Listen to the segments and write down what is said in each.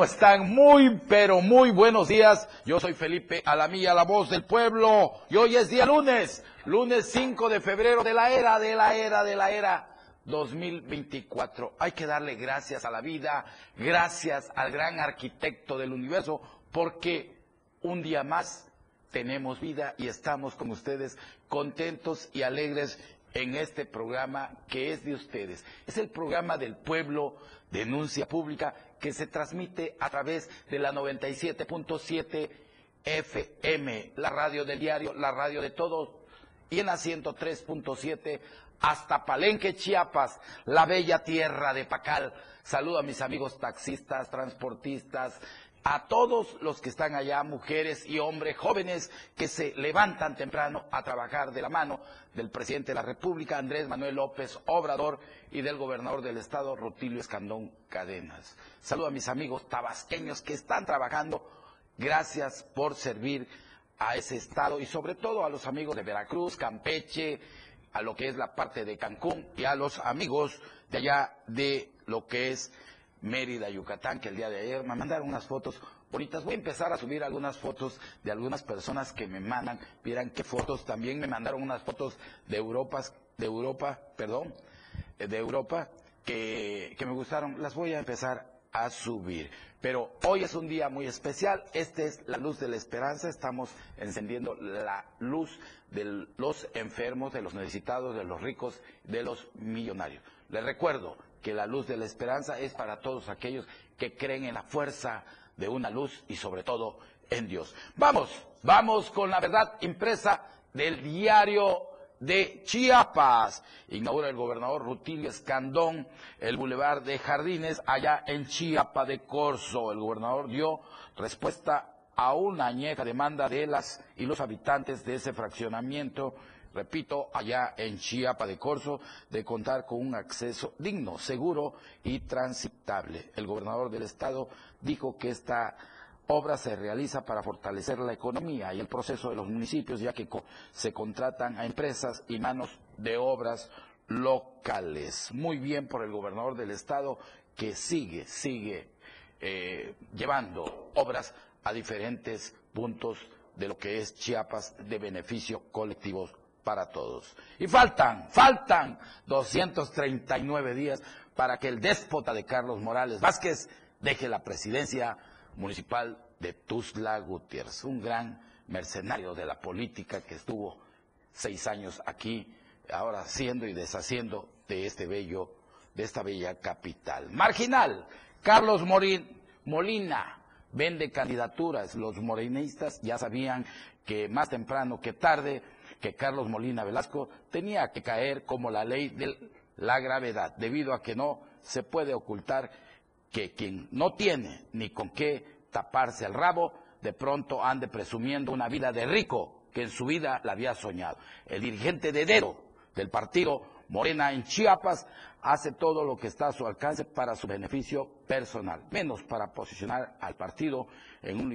Hola, ¿qué tal? ¿Cómo están? Muy, pero muy buenos días. Yo soy Felipe Alamilla, la voz del pueblo. Y hoy es día lunes, lunes 5 de febrero de la era, de la era, de la era 2024. Hay que darle gracias a la vida, gracias al gran arquitecto del universo, porque un día más tenemos vida y estamos con ustedes contentos y alegres en este programa que es de ustedes. Es el programa del pueblo, denuncia pública, que se transmite a través de la 97.7 FM, la radio del diario, la radio de todos, y en la 103.7 hasta Palenque, Chiapas, la bella tierra de Pacal. Saludo a mis amigos taxistas, transportistas, a todos los que están allá, mujeres y hombres jóvenes que se levantan temprano a trabajar de la mano del presidente de la República, Andrés Manuel López Obrador, y del gobernador del estado, Rutilio Escandón Cadenas. Saludo a mis amigos tabasqueños que están trabajando. Gracias por servir a ese estado y sobre todo a los amigos de Veracruz, Campeche, a lo que es la parte de Cancún y a los amigos de allá de lo que es Mérida, Yucatán, que el día de ayer me mandaron unas fotos bonitas. Voy a empezar a subir algunas fotos de algunas personas que me mandan. Vieran qué fotos. También me mandaron unas fotos de Europa, de Europa, perdón, de Europa, que, que me gustaron. Las voy a empezar a subir. Pero hoy es un día muy especial. Esta es la luz de la esperanza. Estamos encendiendo la luz de los enfermos, de los necesitados, de los ricos, de los millonarios. Les recuerdo, que la luz de la esperanza es para todos aquellos que creen en la fuerza de una luz y sobre todo en Dios. Vamos, vamos con la verdad impresa del diario de Chiapas. Inaugura el gobernador Rutilio Escandón el bulevar de Jardines allá en Chiapa de Corzo. El gobernador dio respuesta a una añeja demanda de las y los habitantes de ese fraccionamiento repito, allá en Chiapa de Corzo, de contar con un acceso digno, seguro y transitable. El gobernador del estado dijo que esta obra se realiza para fortalecer la economía y el proceso de los municipios, ya que se contratan a empresas y manos de obras locales. Muy bien por el gobernador del estado que sigue, sigue eh, llevando obras a diferentes puntos de lo que es Chiapas de beneficio colectivos para todos. Y faltan, faltan 239 días para que el déspota de Carlos Morales Vázquez deje la presidencia municipal de Tuzla Gutiérrez, un gran mercenario de la política que estuvo seis años aquí, ahora haciendo y deshaciendo de este bello, de esta bella capital. Marginal, Carlos Molina vende candidaturas. Los morenistas ya sabían que más temprano que tarde que Carlos Molina Velasco tenía que caer como la ley de la gravedad, debido a que no se puede ocultar que quien no tiene ni con qué taparse el rabo, de pronto ande presumiendo una vida de rico que en su vida la había soñado. El dirigente de dedo del partido Morena en Chiapas hace todo lo que está a su alcance para su beneficio personal, menos para posicionar al partido en un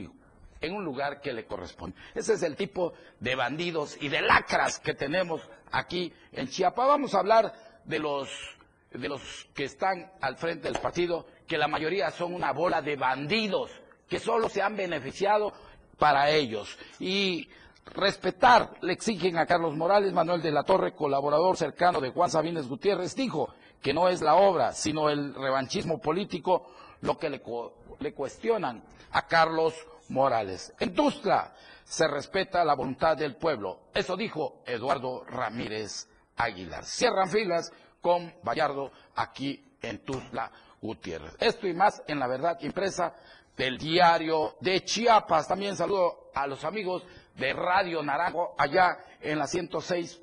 en un lugar que le corresponde. Ese es el tipo de bandidos y de lacras que tenemos aquí en Chiapas. Vamos a hablar de los, de los que están al frente del partido, que la mayoría son una bola de bandidos que solo se han beneficiado para ellos. Y respetar le exigen a Carlos Morales, Manuel de la Torre, colaborador cercano de Juan Sabines Gutiérrez, dijo que no es la obra, sino el revanchismo político lo que le, le cuestionan a Carlos Morales. En Tuzla se respeta la voluntad del pueblo. Eso dijo Eduardo Ramírez Aguilar. Cierran filas con Vallardo aquí en Tuzla Gutiérrez. Esto y más en la verdad impresa del diario de Chiapas. También saludo a los amigos de Radio Naranjo allá en la 106.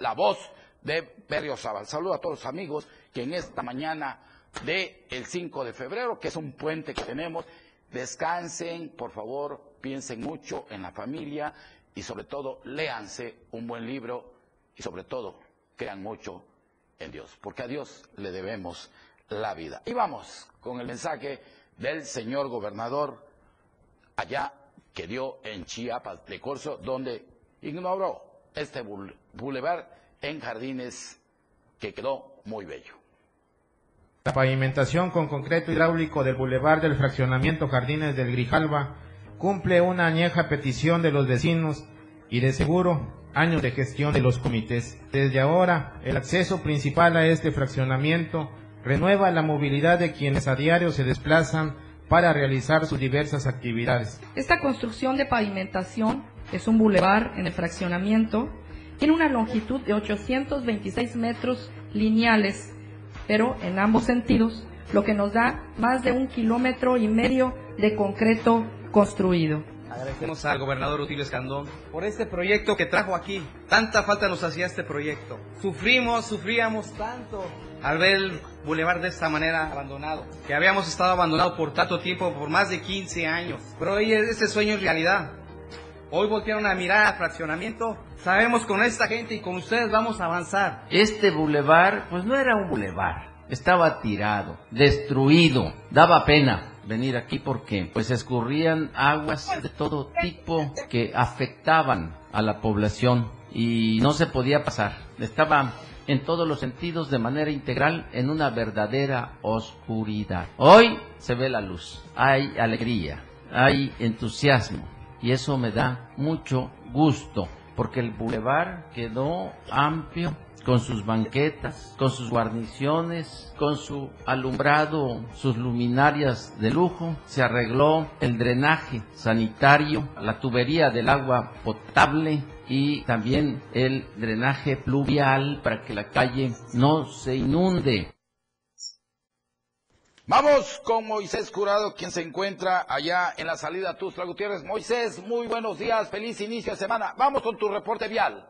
la voz de Berriozábal. Saludo a todos los amigos que en esta mañana del el 5 de febrero, que es un puente que tenemos, Descansen, por favor, piensen mucho en la familia y sobre todo léanse un buen libro y sobre todo crean mucho en Dios, porque a Dios le debemos la vida. Y vamos con el mensaje del señor gobernador allá que dio en Chiapas de Corso, donde ignoró este bulevar en jardines que quedó muy bello. La pavimentación con concreto hidráulico del bulevar del fraccionamiento Jardines del Grijalva cumple una añeja petición de los vecinos y de seguro años de gestión de los comités. Desde ahora, el acceso principal a este fraccionamiento renueva la movilidad de quienes a diario se desplazan para realizar sus diversas actividades. Esta construcción de pavimentación es un bulevar en el fraccionamiento, tiene una longitud de 826 metros lineales, pero en ambos sentidos, lo que nos da más de un kilómetro y medio de concreto construido. Agradecemos al gobernador Utilio Escandón por este proyecto que trajo aquí. Tanta falta nos hacía este proyecto. Sufrimos, sufríamos tanto al ver el bulevar de esta manera abandonado, que habíamos estado abandonado por tanto tiempo, por más de 15 años. Pero hoy ese sueño es realidad. Hoy voltearon a mirar al fraccionamiento. Sabemos con esta gente y con ustedes vamos a avanzar. Este bulevar, pues no era un bulevar. Estaba tirado, destruido, daba pena venir aquí porque pues escurrían aguas de todo tipo que afectaban a la población y no se podía pasar. Estaba en todos los sentidos de manera integral en una verdadera oscuridad. Hoy se ve la luz, hay alegría, hay entusiasmo y eso me da mucho gusto porque el bulevar quedó amplio con sus banquetas, con sus guarniciones, con su alumbrado, sus luminarias de lujo. Se arregló el drenaje sanitario, la tubería del agua potable y también el drenaje pluvial para que la calle no se inunde. Vamos con Moisés Curado, quien se encuentra allá en la salida Tuzla Gutiérrez. Moisés, muy buenos días, feliz inicio de semana. Vamos con tu reporte vial.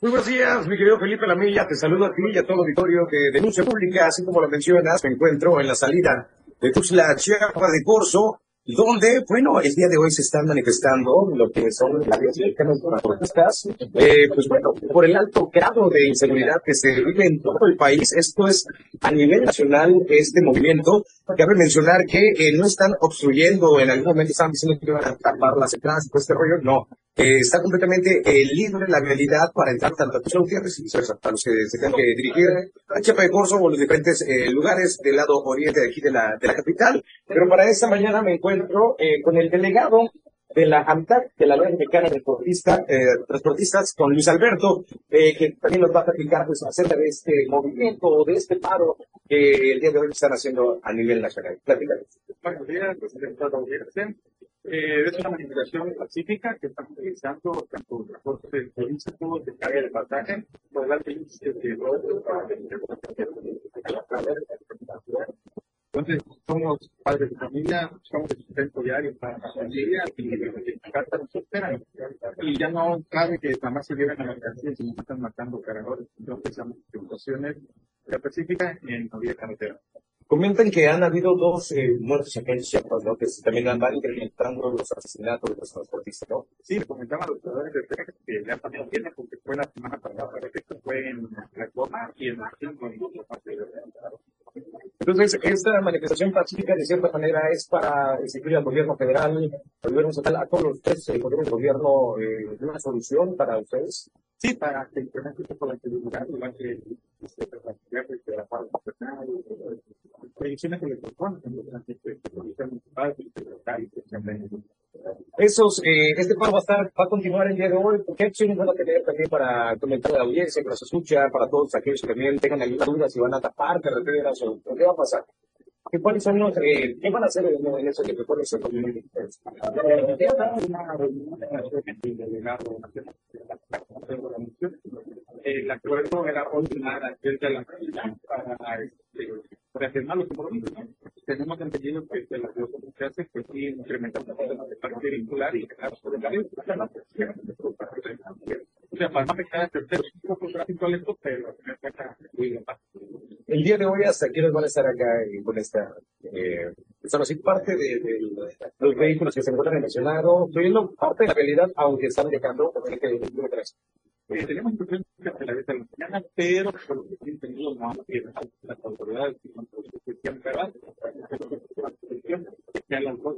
Muy buenos días, mi querido Felipe Lamilla. Te saludo a ti y a todo el auditorio de Denuncia Pública. Así como lo mencionas, me encuentro en la salida de Tuxtla Chiapas de Corso, donde, bueno, el día de hoy se están manifestando lo que son las protestas, eh, pues bueno, por el alto grado de inseguridad que se vive en todo el país. Esto es a nivel nacional este movimiento. Cabe mencionar que eh, no están obstruyendo, en algún momento estaban diciendo que iban a tapar las entradas todo este rollo. No, eh, está completamente eh, libre la realidad para entrar tanto a Tuxtla Gutiérrez y los que se tengan que dirigir a Chiapa de Corzo o los diferentes eh, lugares del lado oriente de aquí de la, de la capital. Pero para esta mañana me encuentro eh, con el delegado de la AMTAC, de la Ley Mexicana de Transportista, eh, Transportistas, con Luis Alberto, eh, que también nos va a platicar pues, acerca de este movimiento, de este paro que el día de hoy están haciendo a nivel nacional. Platícanos. Buenos días, de eh, es una manifestación pacífica que estamos realizando tanto transporte turístico, de carga de pasaje, por las de entonces, somos padres de familia, somos el sustento diario para la familia y cartas nos esperan. Y ya no cabe que nada más se lleven a la mercancía si nos están matando cargadores. Entonces, estamos en situaciones específicas en la vía carretera. Comentan que han habido dos eh, muertos acá en Chiapas, ¿no? Que también van incrementando los asesinatos de los transportistas, ¿no? Sí, comentaban los ciudadanos de Texas que ya también tienen, porque fue la semana pasada, pero esto fue en Reforma y en la Entonces, esta manifestación pacífica, de cierta manera, es para exigir al gobierno federal, al gobierno estatal, a todos los tres, el gobierno, eh, una solución para ustedes. Sí, para que un poco la seguridad, igual que la proyecciones que le proponen, esos, eh, este paro va a, estar, va a continuar el día de hoy. ¿Qué acciones van a tener también para comentar a la audiencia que nos escucha, para todos aquellos que también tengan alguna duda si van a tapar carreteras o qué va a pasar? ¿Qué, ¿Cuáles son los, eh, qué van a hacer en, en eso que propone el El acuerdo era ordenar de la para reafirmar los compromisos. Tenemos entendido que de las dos que hace, pues sí, incrementar la parte vincular y O sea, para no afectar a terceros, pero El día de hoy, ¿hasta quiénes van a estar acá con esta, eh, son así parte de, de, los vehículos que se encuentran mencionados, viendo parte de la realidad, aunque están llegando, también que eh, tenemos que a la vez de la mañana, pero no que las autoridades a las dos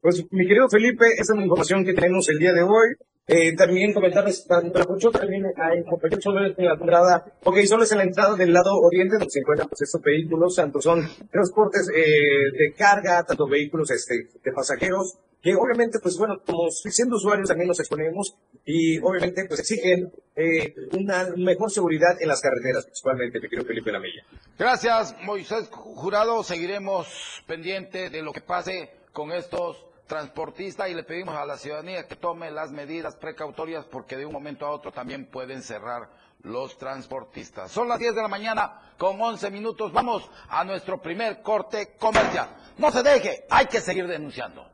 pues mi querido Felipe, esa es la información que tenemos el día de hoy. Eh, también comentarles, tanto la Pucho también hay compañeros solo en la entrada, ok, solo es en la entrada del lado oriente donde se encuentran pues estos vehículos, tanto son transportes eh, de carga, tanto vehículos este, de pasajeros, que obviamente, pues bueno, como siendo usuarios también nos exponemos y obviamente pues exigen eh, una mejor seguridad en las carreteras, principalmente, mi querido Felipe Lamella. Gracias, Moisés Jurado. Seguiremos pendiente de lo que pase con estos transportistas y le pedimos a la ciudadanía que tome las medidas precautorias porque de un momento a otro también pueden cerrar los transportistas. Son las 10 de la mañana con 11 minutos. Vamos a nuestro primer corte comercial. No se deje, hay que seguir denunciando.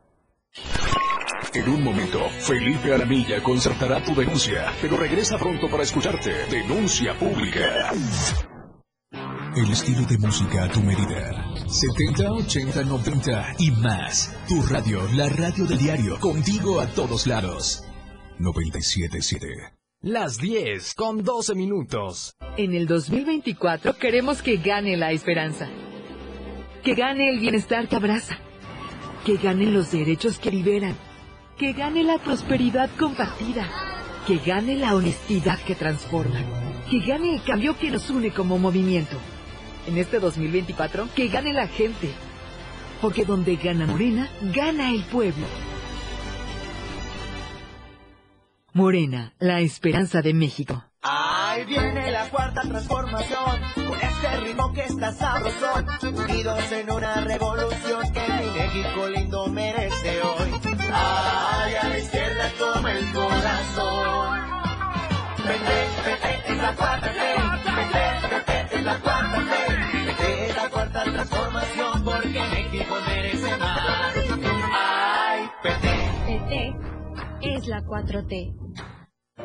En un momento, Felipe Aramilla concertará tu denuncia, pero regresa pronto para escucharte. Denuncia pública. El estilo de música a tu medida. 70, 80, 90 y más. Tu radio, la radio del diario, contigo a todos lados. 977. Las 10 con 12 minutos. En el 2024 queremos que gane la esperanza. Que gane el bienestar que abraza. Que ganen los derechos que liberan. Que gane la prosperidad compartida. Que gane la honestidad que transforma. Que gane el cambio que nos une como movimiento. En este 2024, que gane la gente. Porque donde gana Morena, gana el pueblo. Morena, la esperanza de México. Ahí viene la cuarta transformación, con este ritmo que está sabrosón, unidos en una revolución que mi México lindo merece hoy. Ay, a la izquierda toma el corazón. Vete, vete, es la cuarta T, vete, vete, es la cuarta T, vete, es la cuarta transformación, porque México merece más. Ay, vete. PT es la 4T.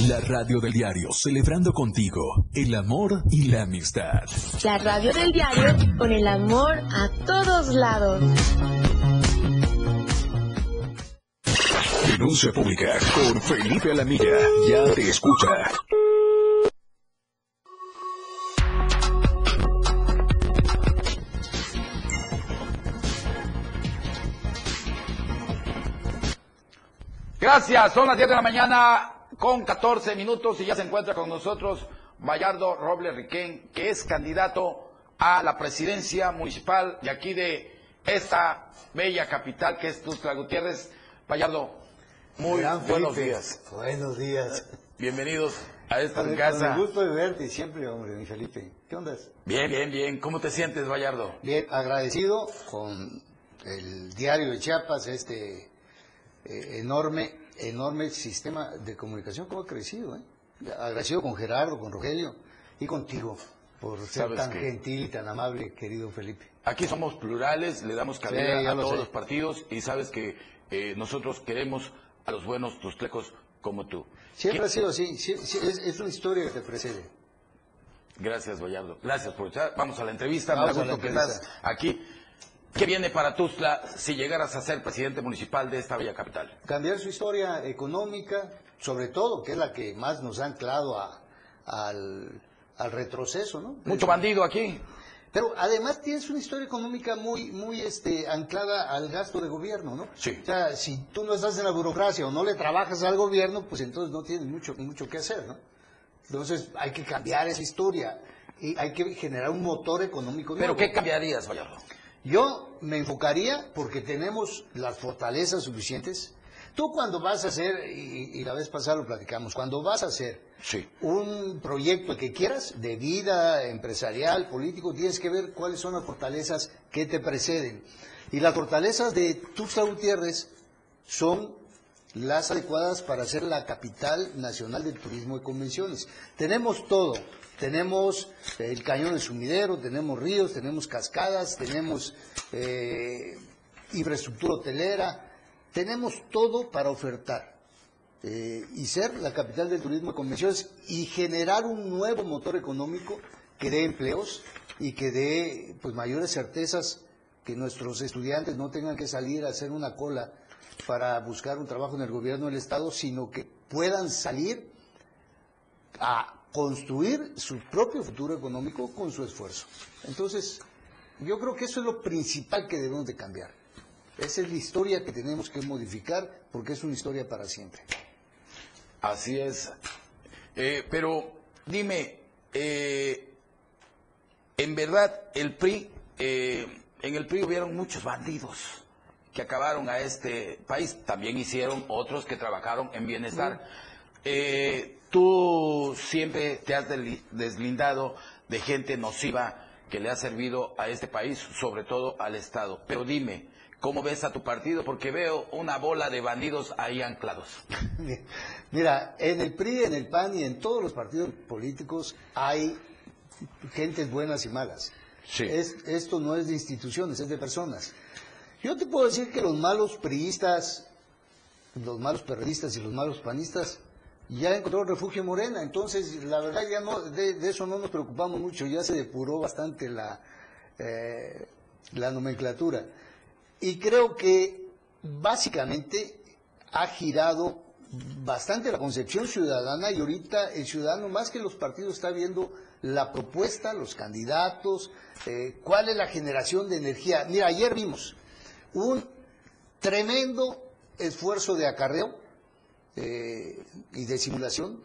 La radio del diario, celebrando contigo el amor y la amistad. La radio del diario con el amor a todos lados. Denuncia pública con Felipe Alamilla. Ya te escucha. Gracias, son las 10 de la mañana con 14 minutos y ya se encuentra con nosotros Bayardo Robles Riquén, que es candidato a la presidencia municipal de aquí de esta bella capital que es Tuxtla Gutiérrez. Bayardo, muy Gran buenos Felipe. días. Buenos días. Bienvenidos a esta Con casa. Con gusto de verte siempre, hombre, mi Felipe. ¿Qué onda? Bien, bien, bien. ¿Cómo te sientes, Bayardo? Bien, agradecido con el diario de Chiapas, este eh, enorme, enorme sistema de comunicación, cómo ha crecido, ¿eh? Agradecido con Gerardo, con Rogelio y contigo por ser tan gentil y tan amable, querido Felipe. Aquí somos plurales, le damos cabida Sí, a lo todos sé. los partidos y sabes que eh, nosotros queremos a los buenos tustlecos como tú. Siempre ¿Qué- ha sido así, sí, sí, es, es una historia que te precede. Gracias, Boyardo. Gracias por estar. Vamos a la entrevista. Me Vamos da a la gusto que entrevista. estás aquí. ¿Qué viene para Tuzla si llegaras a ser presidente municipal de esta bella capital? cambiar su historia económica, sobre todo, que es la que más nos ha anclado a- al, al retroceso, ¿no? Mucho bandido aquí. Pero además tienes una historia económica muy, muy este, anclada al gasto de gobierno, ¿no? Sí. O sea, si tú no estás en la burocracia o no le trabajas al gobierno, pues entonces no tienes mucho, mucho que hacer, ¿no? Entonces hay que cambiar esa historia y hay que generar un motor económico ¿Pero nuevo. qué cambiarías, Boyardo? Yo me enfocaría porque tenemos las fortalezas suficientes, Tú cuando vas a hacer, y, y la vez pasada lo platicamos, cuando vas a hacer Sí. un proyecto que quieras, de vida empresarial, político, tienes que ver cuáles son las fortalezas que te preceden. Y las fortalezas de Tuxtla Gutiérrez son las adecuadas para ser la capital nacional del turismo y convenciones. Tenemos todo. Tenemos el cañón de sumidero, tenemos ríos, tenemos cascadas, tenemos eh, infraestructura hotelera, tenemos todo para ofertar eh, y ser la capital del turismo y convenciones y generar un nuevo motor económico que dé empleos y que dé pues mayores certezas que nuestros estudiantes no tengan que salir a hacer una cola para buscar un trabajo en el gobierno del estado, sino que puedan salir a construir su propio futuro económico con su esfuerzo. Entonces, yo creo que eso es lo principal que debemos de cambiar. Esa es la historia que tenemos que modificar porque es una historia para siempre. Así es. Eh, pero dime, eh, en verdad, el PRI, eh, en el PRI hubieron muchos bandidos que acabaron a este país. También hicieron otros que trabajaron en bienestar. Eh, tú siempre te has deslindado de gente nociva que le ha servido a este país, sobre todo al Estado. Pero dime, ¿cómo ves a tu partido? Porque veo una bola de bandidos ahí anclados. Mira, en el PRI, en el PAN y en todos los partidos políticos hay gentes buenas y malas. Es- esto no es de instituciones, es de personas. Yo te puedo decir que los malos priistas, los malos perredistas y los malos panistas ya encontraron refugio en Morena. Entonces, la verdad ya no, de, de eso no nos preocupamos mucho, ya se depuró bastante la, eh, la nomenclatura. Y creo que básicamente ha girado bastante la concepción ciudadana y ahorita el ciudadano más que los partidos está viendo la propuesta, los candidatos, eh, cuál es la generación de energía. Mira, ayer vimos un tremendo esfuerzo de acarreo eh, y de simulación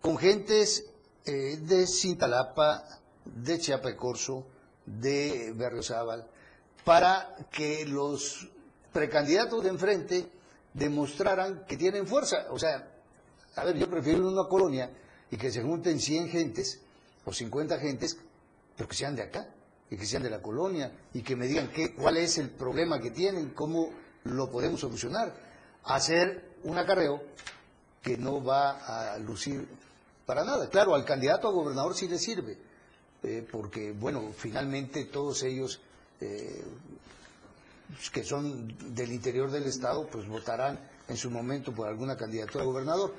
con gentes eh, de Cintalapa, de Chiapa de Corzo, de Berriozábal, para que los precandidatos de enfrente demostraran que tienen fuerza. O sea, a ver, yo prefiero una colonia y que se junten 100 gentes o 50 gentes, pero que sean de acá y que sean de la colonia y que me digan qué, cuál es el problema que tienen, cómo lo podemos solucionar. Hacer un acarreo que no va a lucir para nada. Claro, al candidato a gobernador sí le sirve, eh, porque, bueno, finalmente todos ellos eh, que son del interior del Estado, pues votarán en su momento por alguna candidatura a gobernador.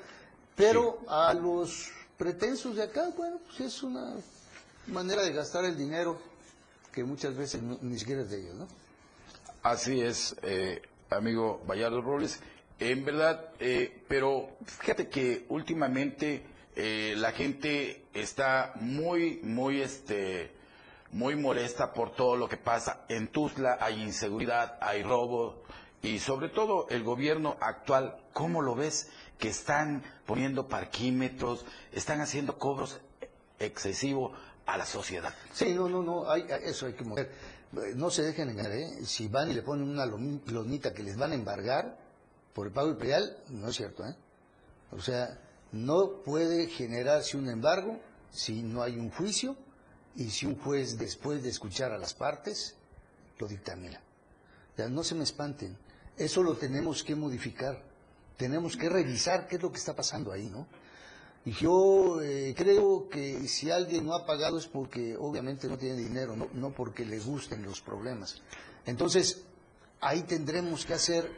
Pero a los pretensos de acá, bueno, pues es una manera de gastar el dinero que muchas veces no- ni siquiera es de ellos, ¿no? Así es, eh, amigo Vallardo Robles. En verdad, eh, pero fíjate que últimamente eh, la gente está muy, muy, este, muy molesta por todo lo que pasa. En Tuzla hay inseguridad, hay robo y sobre todo el gobierno actual, ¿cómo lo ves? Que están poniendo parquímetros, están haciendo cobros excesivos a la sociedad. Sí, no, no, no, hay, eso hay que mover. No se dejen engañar, ¿eh? Si van y le ponen una lonita que les van a embargar por el pago del predial, no es cierto, ¿eh? O sea, no puede generarse un embargo si no hay un juicio y si un juez, después de escuchar a las partes, lo dictamina. O sea, no se me espanten. Eso lo tenemos que modificar. Tenemos que revisar qué es lo que está pasando ahí, ¿no? Y yo eh, creo que si alguien no ha pagado es porque obviamente no tiene dinero, no, no porque le gusten los problemas. Entonces, ahí tendremos que hacer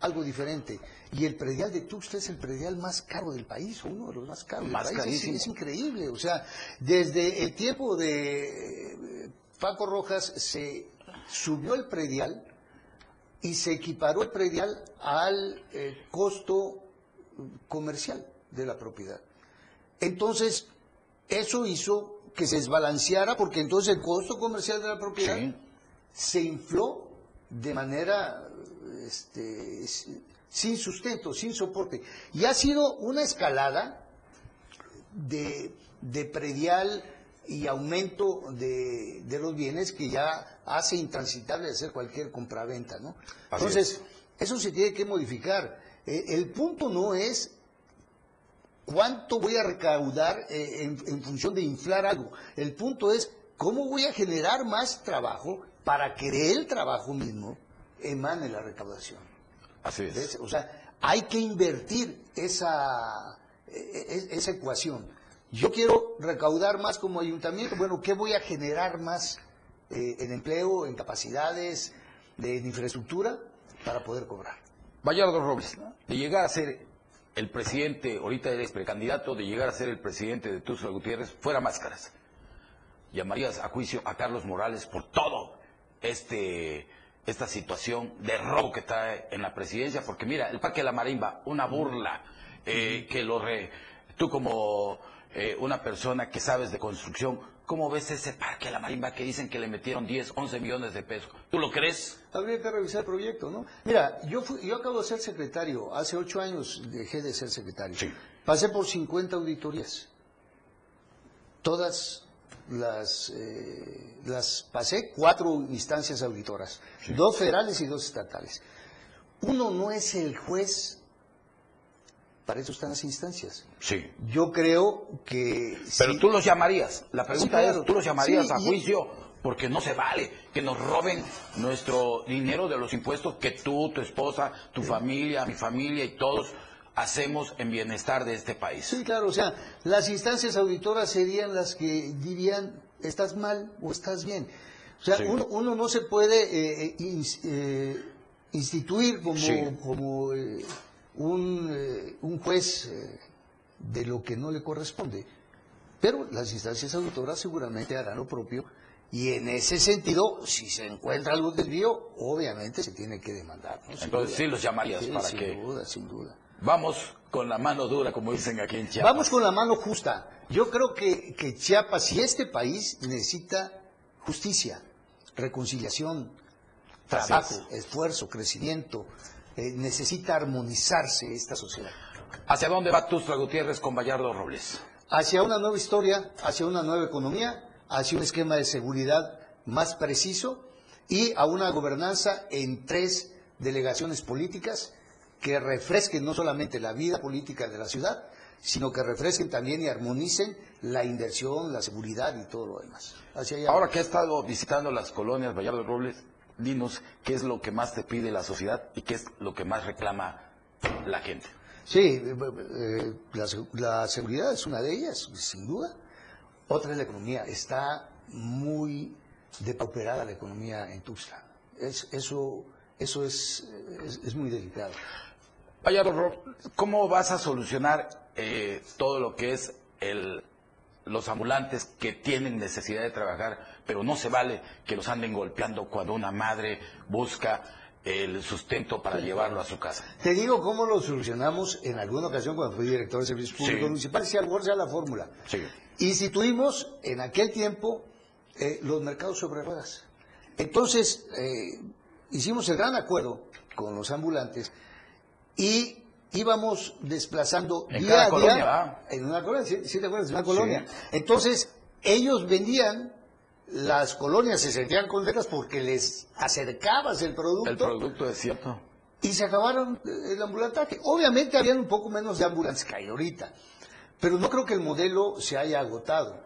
algo diferente. Y el predial de Tuxtla es el predial más caro del país, o uno de los más caros Más del país. Carísimo. Es, increíble. O sea, desde el tiempo de eh, Paco Rojas se subió el predial y se equiparó el predial al eh, costo comercial de la propiedad. Entonces, eso hizo que se desbalanceara porque entonces el costo comercial de la propiedad se infló de manera este, sin sustento, sin soporte. Y ha sido una escalada de, de predial y aumento de, de los bienes que ya hace intransitable hacer cualquier compraventa, ¿no? Así Entonces, Eso se tiene que modificar. Eh, el punto no es cuánto voy a recaudar eh, en, en función de inflar algo. El punto es cómo voy a generar más trabajo para que del trabajo mismo emane la recaudación. Así es. ¿Ves? O sea, hay que invertir esa, e- e- esa ecuación. Yo quiero recaudar más como ayuntamiento. Bueno, ¿qué voy a generar más eh, en empleo, en capacidades, de, en infraestructura para poder cobrar? Vallardo Robles, de llegar a ser el presidente, ahorita eres precandidato, de llegar a ser el presidente de Tuxtla Gutiérrez, fuera máscaras. Llamarías a juicio a Carlos Morales por todo este esta situación de robo que está en la presidencia, porque mira, el Parque de la Marimba, una burla, eh, que lo re... Tú como eh, una persona que sabes de construcción, ¿cómo ves ese Parque de la Marimba que dicen que le metieron 10, 11 millones de pesos? ¿Tú lo crees? Habría que revisar el proyecto, ¿no? Mira, yo, fui- yo acabo de ser secretario. Hace ocho años dejé de ser secretario. Pasé por 50 auditorías. Todas las, eh, las pasé, cuatro instancias auditoras. Dos federales y dos estatales. Uno no es el juez. Para eso están las instancias. Sí. Yo creo que... Pero sí- tú los llamarías. La pregunta Sí, es, ¿tú los llamarías a juicio? Porque no se vale que nos roben nuestro dinero de los impuestos que tú, tu esposa, tu familia, mi familia y todos hacemos en bienestar de este país. Sí, claro, o sea, las instancias auditoras serían las que dirían, estás mal o estás bien. O sea, Sí. uno, uno no se puede eh, ins- eh, instituir como, Sí. como eh, un, eh, un juez eh, de lo que no le corresponde. Pero las instancias auditoras seguramente harán lo propio y en ese sentido, si se encuentra algún desvío, obviamente se tiene que demandar. Entonces duda. sí los llamarías Sí, para sin que duda, sin duda. Vamos con la mano dura, como dicen aquí en Chiapas. Vamos con la mano justa. Yo creo que, que Chiapas y este país necesita justicia, reconciliación, trabajo, esfuerzo, crecimiento. Eh, necesita armonizarse esta sociedad. ¿Hacia dónde va Tuxtla Gutiérrez con Vallardo Robles? Hacia una nueva historia, hacia una nueva economía, hacia un esquema de seguridad más preciso y a una gobernanza en tres delegaciones políticas que refresquen no solamente la vida política de la ciudad, sino que refresquen también y armonicen la inversión, la seguridad y todo lo demás. Hacia Ahora que has estado visitando las colonias Vallardo Robles, dinos qué es lo que más te pide la sociedad y qué es lo que más reclama la gente. Sí, eh, eh, la seguridad es una de ellas, sin duda. Otra es la economía. Está muy depauperada la economía en Tuxtla. Es, eso eso es, es, es muy delicado. Robles, ¿cómo vas a solucionar eh, todo lo que es el, los ambulantes que tienen necesidad de trabajar, pero no se vale que los anden golpeando cuando una madre busca el sustento para llevarlo a su casa? Te digo cómo lo solucionamos en alguna ocasión cuando fui director de servicios públicos Sí. municipales, si a lo mejor sea la fórmula. Sí. Instituimos en aquel tiempo eh, los mercados sobre ruedas. Entonces, eh, hicimos el gran acuerdo con los ambulantes y íbamos desplazando En día a colonia, día ¿va? en una colonia, ¿sí, sí te acuerdas? En una Sí. colonia. Entonces, ellos vendían, las colonias se sentían contentas porque les acercabas el producto El producto es cierto. y se acabaron el ambulantaje. Obviamente habían un poco menos de ambulantes que hay ahorita, pero no creo que el modelo se haya agotado.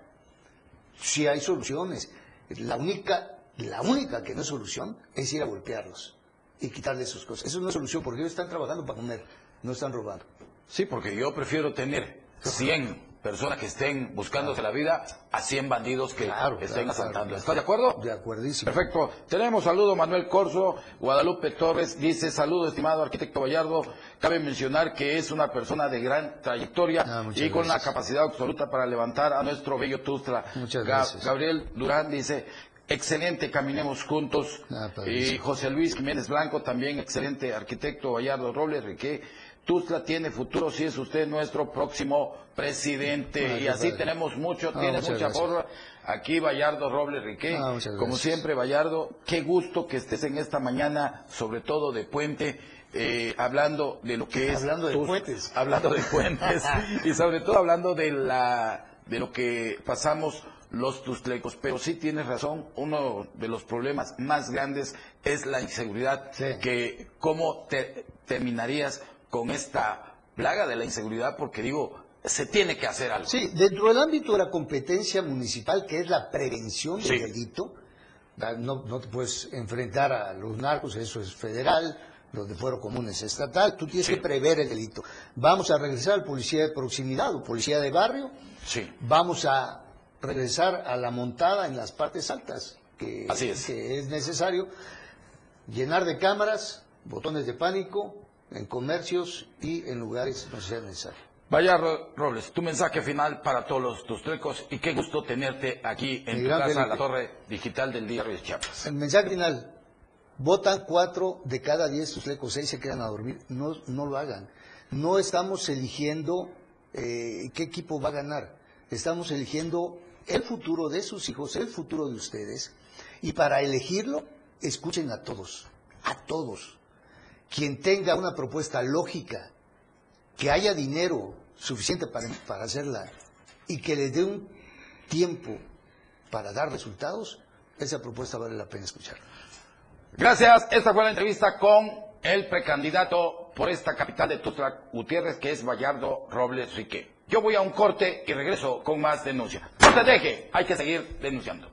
Sí hay soluciones. La única, la única que no es solución es ir a golpearlos y quitarles sus cosas. Eso no es solución porque ellos están trabajando para comer, no están robando. Sí, porque yo prefiero tener 100 personas que estén buscándose la vida a 100 bandidos que Claro, estén claro, asaltando. claro. ¿Estás de acuerdo? De acuerdísimo. Perfecto. Tenemos saludo Manuel Corso, Guadalupe Torres dice, saludo estimado arquitecto Vallardo. Cabe mencionar que es una persona de gran trayectoria Ah, y con gracias. capacidad absoluta para levantar a nuestro bello Tustla. Muchas Ga- gracias. Gabriel Durán dice, excelente, caminemos juntos. Ah, y padrísimo. José Luis Jiménez Blanco, también excelente arquitecto Vallardo Robles, Riqué. Tustla tiene futuro si es usted nuestro próximo presidente. Ah, y así padre. tenemos mucho, Ah, tiene mucha porra. Aquí Vallardo Robles Riqué. Ah, Como siempre, Vallardo, qué gusto que estés en esta mañana, sobre todo de puente, eh, hablando de lo que es. Hablando de tus- puentes. Hablando de puentes. y sobre todo hablando de la de lo que pasamos los tustlecos. Pero sí tienes razón, uno de los problemas más grandes es la inseguridad. Que cómo te, terminarías con esta plaga de la inseguridad, porque digo, se tiene que hacer algo. Sí, dentro del ámbito de la competencia municipal, que es la prevención del delito, da- no, no te puedes enfrentar a los narcos, eso es federal, los de fuero común es estatal, tú tienes que prever el delito. Vamos a regresar al policía de proximidad o policía de barrio, Sí. vamos a regresar a la montada en las partes altas, que, Así es. que es necesario, llenar de cámaras, botones de pánico, en comercios y en lugares donde sea necesario. Vaya Ro- Robles, tu mensaje final para todos los tustlecos y qué gusto tenerte aquí en tu casa, Felipe. la torre digital del diario de Chiapas. El mensaje final, votan cuatro de cada diez, sus lecos seis se quedan a dormir, no, no lo hagan. No estamos eligiendo eh, qué equipo va a ganar, estamos eligiendo el futuro de sus hijos, el futuro de ustedes, y para elegirlo, escuchen a todos, a todos. Quien tenga una propuesta lógica, que haya dinero suficiente para, para hacerla y que les dé un tiempo para dar resultados, esa propuesta vale la pena escuchar. Gracias, esta fue la entrevista con el precandidato por esta capital de Tuxtla Gutiérrez, que es Bayardo Robles Rique. Yo voy a un corte y regreso con más denuncia. No te deje, hay que seguir denunciando.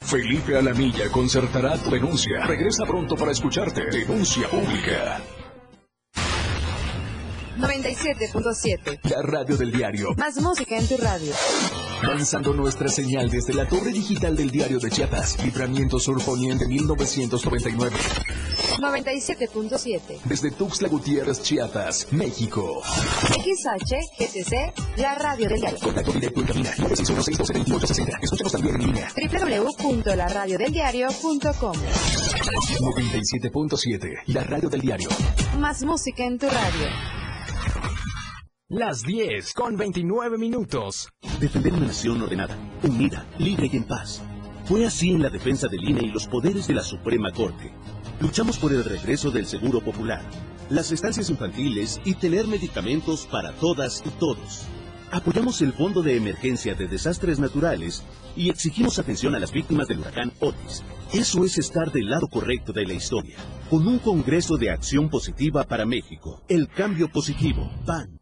Felipe Alamilla concertará tu denuncia. Regresa pronto para escucharte. Denuncia pública. 97.7. La radio del diario. Más música en tu radio. Lanzando nuestra señal desde la torre digital del diario de Chiapas. Libramiento Sur Poniente 1999. 97.7. Desde Tuxtla Gutiérrez, Chiapas, México. XH, GTC, la radio del diario. Contacto directo en cabina 916-12-2860. Escúchanos también en línea. www.laradiodeldiario.com 97.7. La radio del diario. Más música en tu radio. Las 10 con 29 minutos. Defender una nación ordenada, unida, libre y en paz. Fue así en la defensa del INE y los poderes de la Suprema Corte. Luchamos por el regreso del seguro popular, las estancias infantiles y tener medicamentos para todas y todos. Apoyamos el Fondo de Emergencia de Desastres Naturales y exigimos atención a las víctimas del huracán Otis. Eso es estar del lado correcto de la historia, con un Congreso de Acción Positiva para México. El cambio positivo. PAN.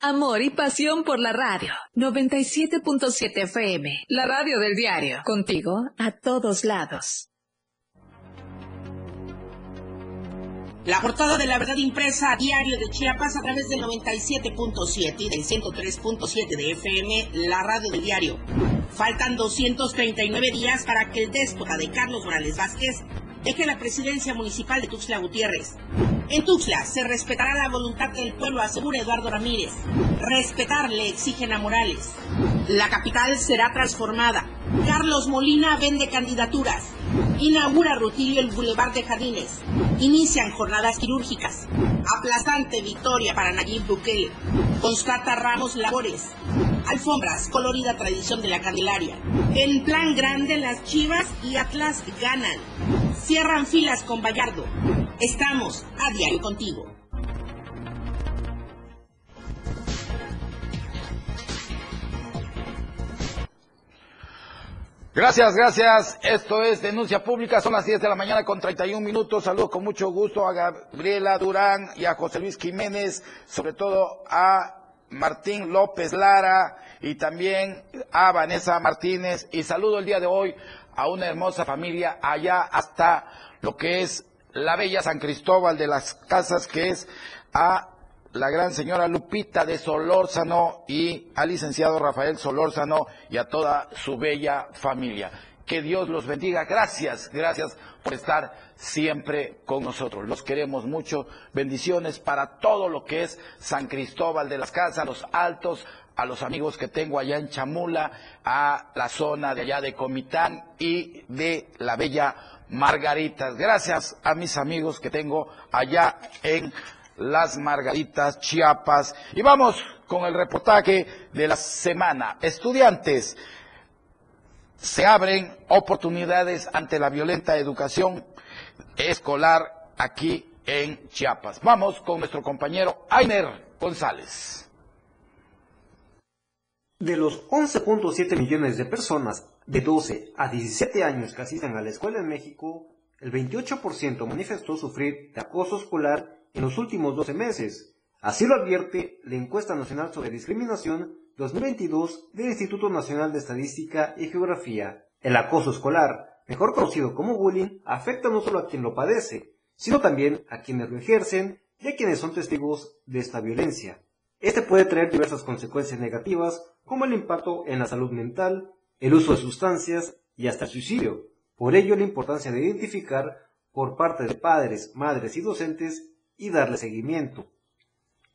Amor y pasión por la radio. 97.7 FM. La radio del diario. Contigo a todos lados. La portada de la verdad impresa diario de Chiapas a través del 97.7 y del 103.7 de FM, la radio del diario. Faltan 239 días para que el déspota de Carlos Morales Vázquez deje la presidencia municipal de Tuxtla Gutiérrez. En Tuxtla se respetará la voluntad del pueblo, asegura Eduardo Ramírez. Respetar le exigen a Morales. La capital será transformada. Carlos Molina vende candidaturas. Inaugura Rutilio el Boulevard de Jardines. Inician jornadas quirúrgicas. Aplastante victoria para Nayib Bukele. Constata Ramos labores. Alfombras, colorida tradición de la Candelaria. En plan grande las Chivas y Atlas ganan. Cierran filas con Vallardo. Estamos a diario contigo. Gracias, gracias. Esto es Denuncia Pública. Son las 10 de la mañana con 31 minutos. Saludo con mucho gusto a Gabriela Durán y a José Luis Jiménez, sobre todo a Martín López Lara y también a Vanessa Martínez. Y saludo el día de hoy a una hermosa familia allá hasta lo que es la bella San Cristóbal de las Casas, que es a la gran señora Lupita de Solórzano y al licenciado Rafael Solórzano y a toda su bella familia. Que Dios los bendiga. Gracias, gracias por estar siempre con nosotros. Los queremos mucho. Bendiciones para todo lo que es San Cristóbal de las Casas, los altos, a los amigos que tengo allá en Chamula, a la zona de allá de Comitán y de la bella Margaritas. Gracias a mis amigos que tengo allá en Las Margaritas, Chiapas. Y vamos con el reportaje de la semana. Estudiantes, se abren oportunidades ante la violenta educación escolar aquí en Chiapas. Vamos con nuestro compañero Ainer González. De los 11.7 millones de personas de 12 a 17 años que asisten a la escuela en México, el 28% manifestó sufrir de acoso escolar en los últimos 12 meses. Así lo advierte la Encuesta Nacional sobre Discriminación 2022 del Instituto Nacional de Estadística y Geografía. El acoso escolar, mejor conocido como bullying, afecta no solo a quien lo padece, sino también a quienes lo ejercen y a quienes son testigos de esta violencia. Este puede traer diversas consecuencias negativas, como el impacto en la salud mental, el uso de sustancias y hasta el suicidio. Por ello, la importancia de identificar por parte de padres, madres y docentes y darle seguimiento.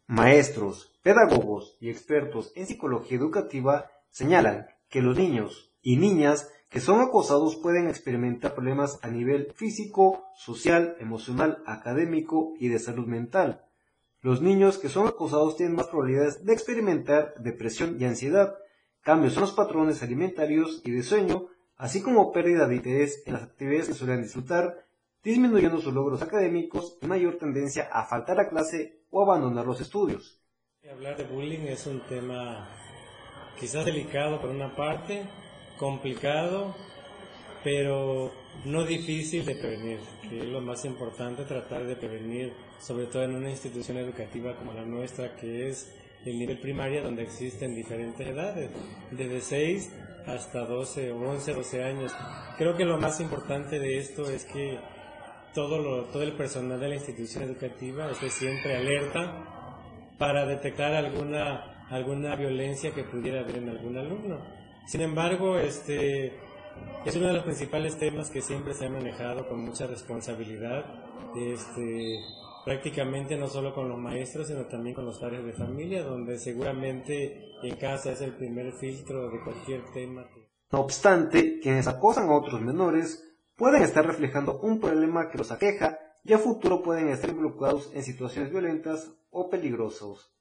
Maestros, pedagogos y expertos en psicología educativa señalan que los niños y niñas que son acosados pueden experimentar problemas a nivel físico, social, emocional, académico y de salud mental. Los niños que son acosados tienen más probabilidades de experimentar depresión y ansiedad, cambios en los patrones alimentarios y de sueño, así como pérdida de interés en las actividades que suelen disfrutar, disminuyendo sus logros académicos mayor tendencia a faltar a clase o abandonar los estudios. Hablar de bullying es un tema quizás delicado por una parte, complicado, pero no difícil de prevenir, que es lo más importante tratar de prevenir, sobre todo en una institución educativa como la nuestra, que es el nivel primaria donde existen diferentes edades, desde 6 hasta 12 o 11, 12 años. Creo que lo más importante de esto es que todo, lo, todo el personal de la institución educativa esté siempre alerta para detectar alguna, alguna violencia que pudiera haber en algún alumno. Sin embargo, este, es uno de los principales temas que siempre se ha manejado con mucha responsabilidad. Este, prácticamente no solo con los maestros, sino también con los padres de familia, donde seguramente en casa es el primer filtro de cualquier tema. No obstante, quienes acosan a otros menores pueden estar reflejando un problema que los aqueja y a futuro pueden estar involucrados en situaciones violentas o peligrosos.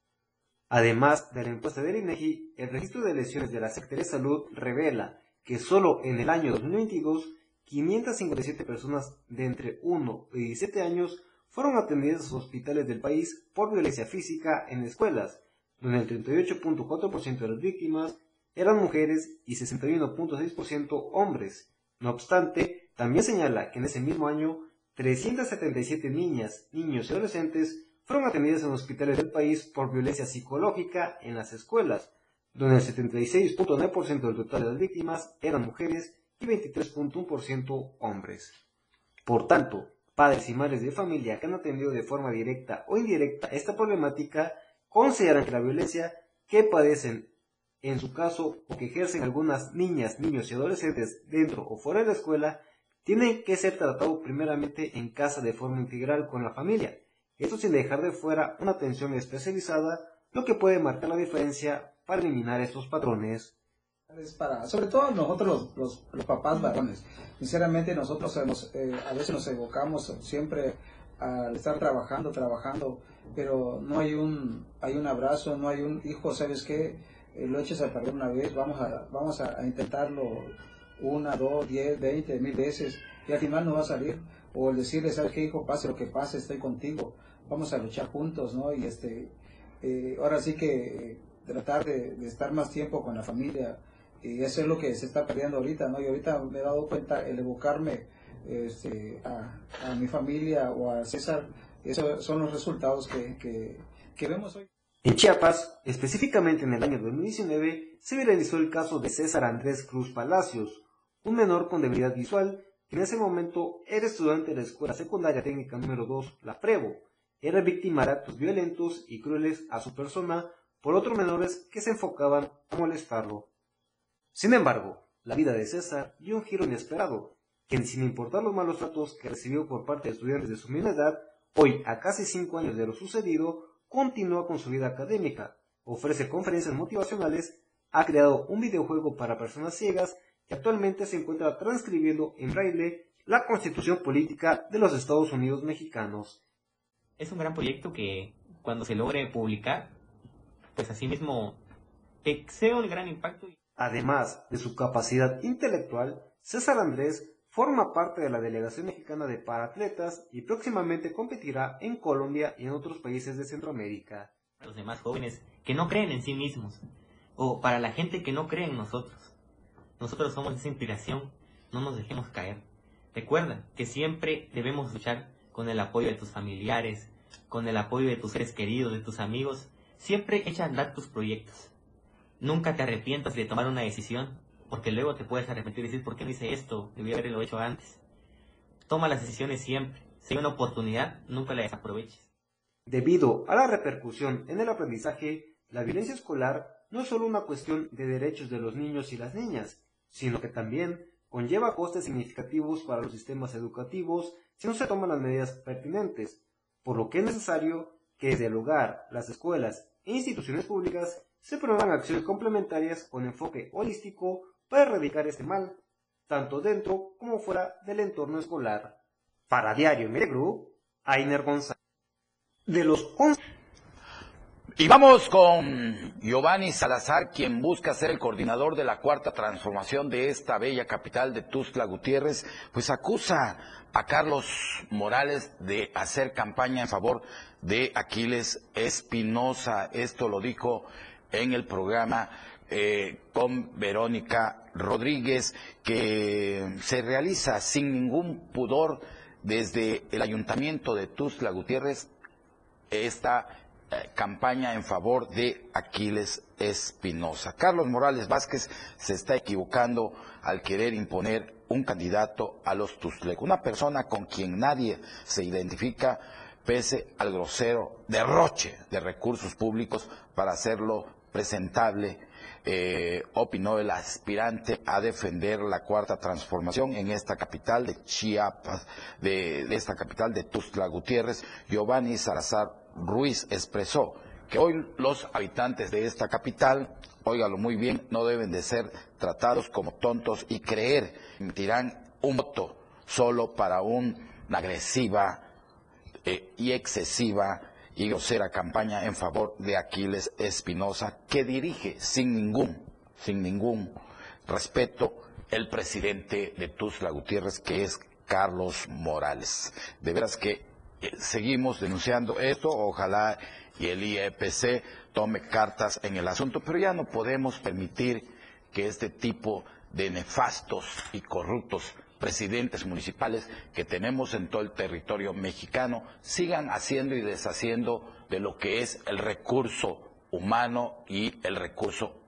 Además de la encuesta del INEGI, el registro de lesiones de la Secretaría de Salud revela que solo en el año 2022, 557 personas de entre 1 y 17 años fueron atendidas en los hospitales del país por violencia física en escuelas, donde el 38.4% de las víctimas eran mujeres y 61.6% hombres. No obstante, también señala que en ese mismo año 377 niñas, niños y adolescentes fueron atendidas en hospitales del país por violencia psicológica en las escuelas, donde el 76.9% del total de las víctimas eran mujeres y 23.1% hombres. Por tanto, padres y madres de familia que han atendido de forma directa o indirecta esta problemática consideran que la violencia que padecen en su caso o que ejercen algunas niñas, niños y adolescentes dentro o fuera de la escuela tiene que ser tratado primeramente en casa de forma integral con la familia, esto sin dejar de fuera una atención especializada, lo que puede marcar la diferencia para eliminar estos patrones es para, sobre todo nosotros los, los, papás varones. Sinceramente nosotros eh, a veces nos evocamos siempre al estar trabajando, trabajando, pero no hay un, hay un abrazo, no hay un hijo, ¿sabes qué? Eh, lo eches a perder una vez, vamos a, vamos a, intentarlo una, dos, diez, veinte, mil veces y al final no va a salir. O el decirle, ¿sabes qué hijo? Pase lo que pase, estoy contigo, vamos a luchar juntos, ¿no? Y este, eh, ahora sí que tratar de, estar más tiempo con la familia, y eso es lo que se está perdiendo ahorita, ¿no? Y ahorita me he dado cuenta el evocarme este, a, mi familia o a César, esos son los resultados que, que, vemos hoy. En Chiapas, específicamente en el año 2019, se viralizó el caso de César Andrés Cruz Palacios, un menor con debilidad visual que en ese momento era estudiante de la Escuela Secundaria Técnica número 2, La Prevo. Era víctima de actos violentos y crueles a su persona por otros menores que se enfocaban a molestarlo. Sin embargo, la vida de César dio un giro inesperado, quien sin importar los malos tratos que recibió por parte de estudiantes de su misma edad, hoy, a casi cinco años de lo sucedido, continúa con su vida académica, ofrece conferencias motivacionales, ha creado un videojuego para personas ciegas actualmente se encuentra transcribiendo en braille la Constitución Política de los Estados Unidos Mexicanos. Es un gran proyecto que cuando se logre publicar, pues así mismo exeo el gran impacto. Además de su capacidad intelectual, César Andrés forma parte de la delegación mexicana de paratletas y próximamente competirá en Colombia y en otros países de Centroamérica. Los demás jóvenes que no creen en sí mismos, o para la gente que no cree en nosotros. Nosotros somos esa inspiración, no nos dejemos caer. Recuerda que siempre debemos luchar con el apoyo de tus familiares, con el apoyo de tus seres queridos, de tus amigos. Siempre echa a andar tus proyectos. Nunca te arrepientas de tomar una decisión, porque luego te puedes arrepentir y decir, ¿por qué no hice esto? Debí haberlo hecho antes. Toma las decisiones siempre. Si hay una oportunidad, nunca la desaproveches. Debido a la repercusión en el aprendizaje, la violencia escolar no es solo una cuestión de derechos de los niños y las niñas, sino que también conlleva costes significativos para los sistemas educativos si no se toman las medidas pertinentes, por lo que es necesario que desde el hogar, las escuelas e instituciones públicas se promuevan acciones complementarias con enfoque holístico para erradicar este mal, tanto dentro como fuera del entorno escolar. Para Diario Ainer González. Y vamos con Giovanni Salazar, quien busca ser el coordinador de la cuarta transformación de esta bella capital de Tuzla Gutiérrez, pues acusa a Carlos Morales de hacer campaña en favor de Aquiles Espinosa. Esto lo dijo en el programa eh, con Verónica Rodríguez, que se realiza sin ningún pudor desde el ayuntamiento de Tuzla Gutiérrez esta campaña en favor de Aquiles Espinosa. Carlos Morales Vázquez se está equivocando al querer imponer un candidato a los Tuslec, una persona con quien nadie se identifica pese al grosero derroche de recursos públicos para hacerlo presentable, eh, opinó el aspirante a defender la cuarta transformación en esta capital de Chiapas, de, esta capital de Tuzla Gutiérrez, Giovanni Salazar Ruiz expresó que hoy los habitantes de esta capital, óigalo muy bien, no deben de ser tratados como tontos y creer que emitirán un voto solo para una agresiva eh, y excesiva y grosera campaña en favor de Aquiles Espinosa que dirige sin ningún, sin ningún respeto el presidente de Tuzla Gutiérrez que es Carlos Morales. De veras que seguimos denunciando esto, ojalá y el IEPC tome cartas en el asunto, pero ya no podemos permitir que este tipo de nefastos y corruptos presidentes municipales que tenemos en todo el territorio mexicano sigan haciendo y deshaciendo de lo que es el recurso humano y el recurso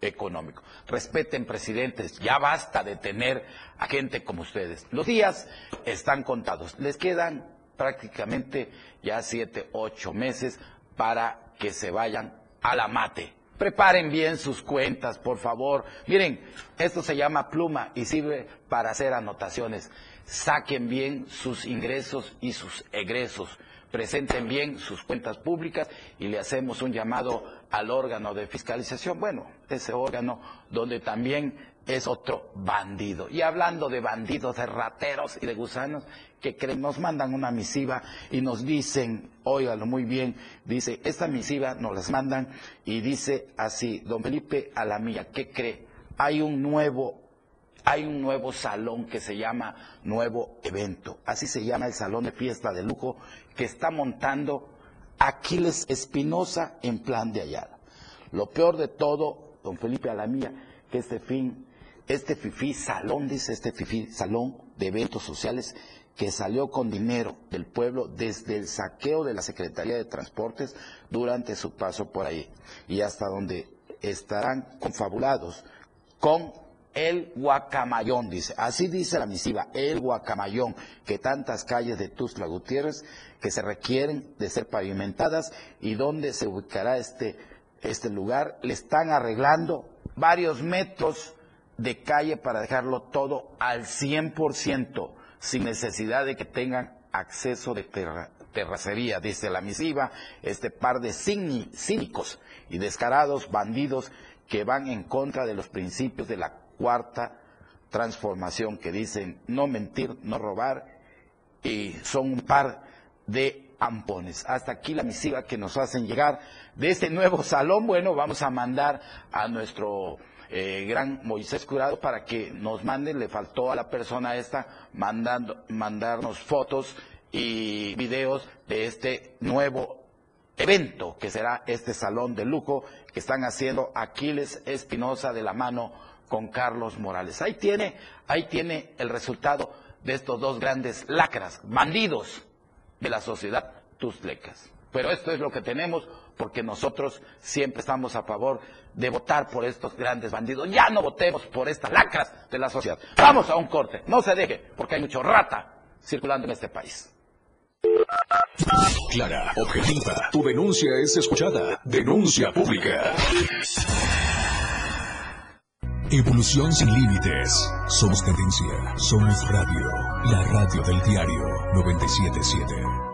económico. Respeten, presidentes, ya basta de tener a gente como ustedes. Los días están contados. Les quedan prácticamente ya siete, ocho meses para que se vayan a la mate. Preparen bien sus cuentas, por favor. Miren, esto se llama pluma y sirve para hacer anotaciones. Saquen bien sus ingresos y sus egresos. Presenten bien sus cuentas públicas y le hacemos un llamado al órgano de fiscalización. Bueno, ese órgano donde también es otro bandido. Y hablando de bandidos, de rateros y de gusanos, que creen, nos mandan una misiva y nos dicen, óigalo muy bien, dice, esta misiva nos las mandan y dice así, don Felipe a la mía, ¿qué cree? Hay un nuevo, hay un nuevo salón que se llama Nuevo Evento, así se llama el salón de fiesta de lujo que está montando Aquiles Espinosa en plan de Ayala. Lo peor de todo, don Felipe a la mía, que este fin este FIFI salón, dice este FIFI salón de eventos sociales que salió con dinero del pueblo desde el saqueo de la Secretaría de Transportes durante su paso por ahí y hasta donde estarán confabulados con el guacamayón, dice. Así dice la misiva, el guacamayón, que tantas calles de Tuzla Gutiérrez que se requieren de ser pavimentadas y donde se ubicará este, este lugar, le están arreglando varios metros de calle para dejarlo todo al 100%, sin necesidad de que tengan acceso de terracería, dice la misiva, este par de cínicos y descarados bandidos que van en contra de los principios de la cuarta transformación que dicen no mentir, no robar y son un par de ampones. Hasta aquí la misiva que nos hacen llegar de este nuevo salón. Bueno, vamos a mandar a nuestro eh, gran Moisés Curado para que nos mande, le faltó a la persona esta mandando, mandarnos fotos y videos de este nuevo evento que será este salón de lujo que están haciendo Aquiles Espinosa de la mano con Carlos Morales. Ahí tiene, ahí tiene el resultado de estos dos grandes lacras, bandidos de la sociedad tuslecas. Pero esto es lo que tenemos porque nosotros siempre estamos a favor de votar por estos grandes bandidos. Ya no votemos por estas lacras de la sociedad. Vamos a un corte, no se deje, porque hay mucho rata circulando en este país. Clara, objetiva. Tu denuncia es escuchada. Denuncia pública. Evolución sin límites. Somos tendencia. Somos radio. La radio del diario 977.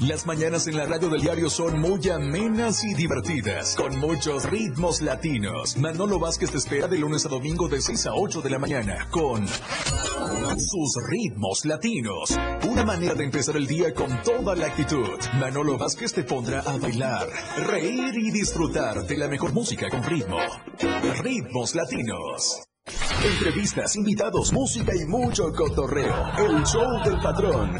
Las mañanas en la radio del diario son muy amenas y divertidas, con muchos ritmos latinos. Manolo Vázquez te espera de lunes a domingo de 6 a 8 de la mañana con sus ritmos latinos. Una manera de empezar el día con toda la actitud. Manolo Vázquez te pondrá a bailar, reír y disfrutar de la mejor música con ritmo. Ritmos latinos. Entrevistas, invitados, música y mucho cotorreo. El show del patrón.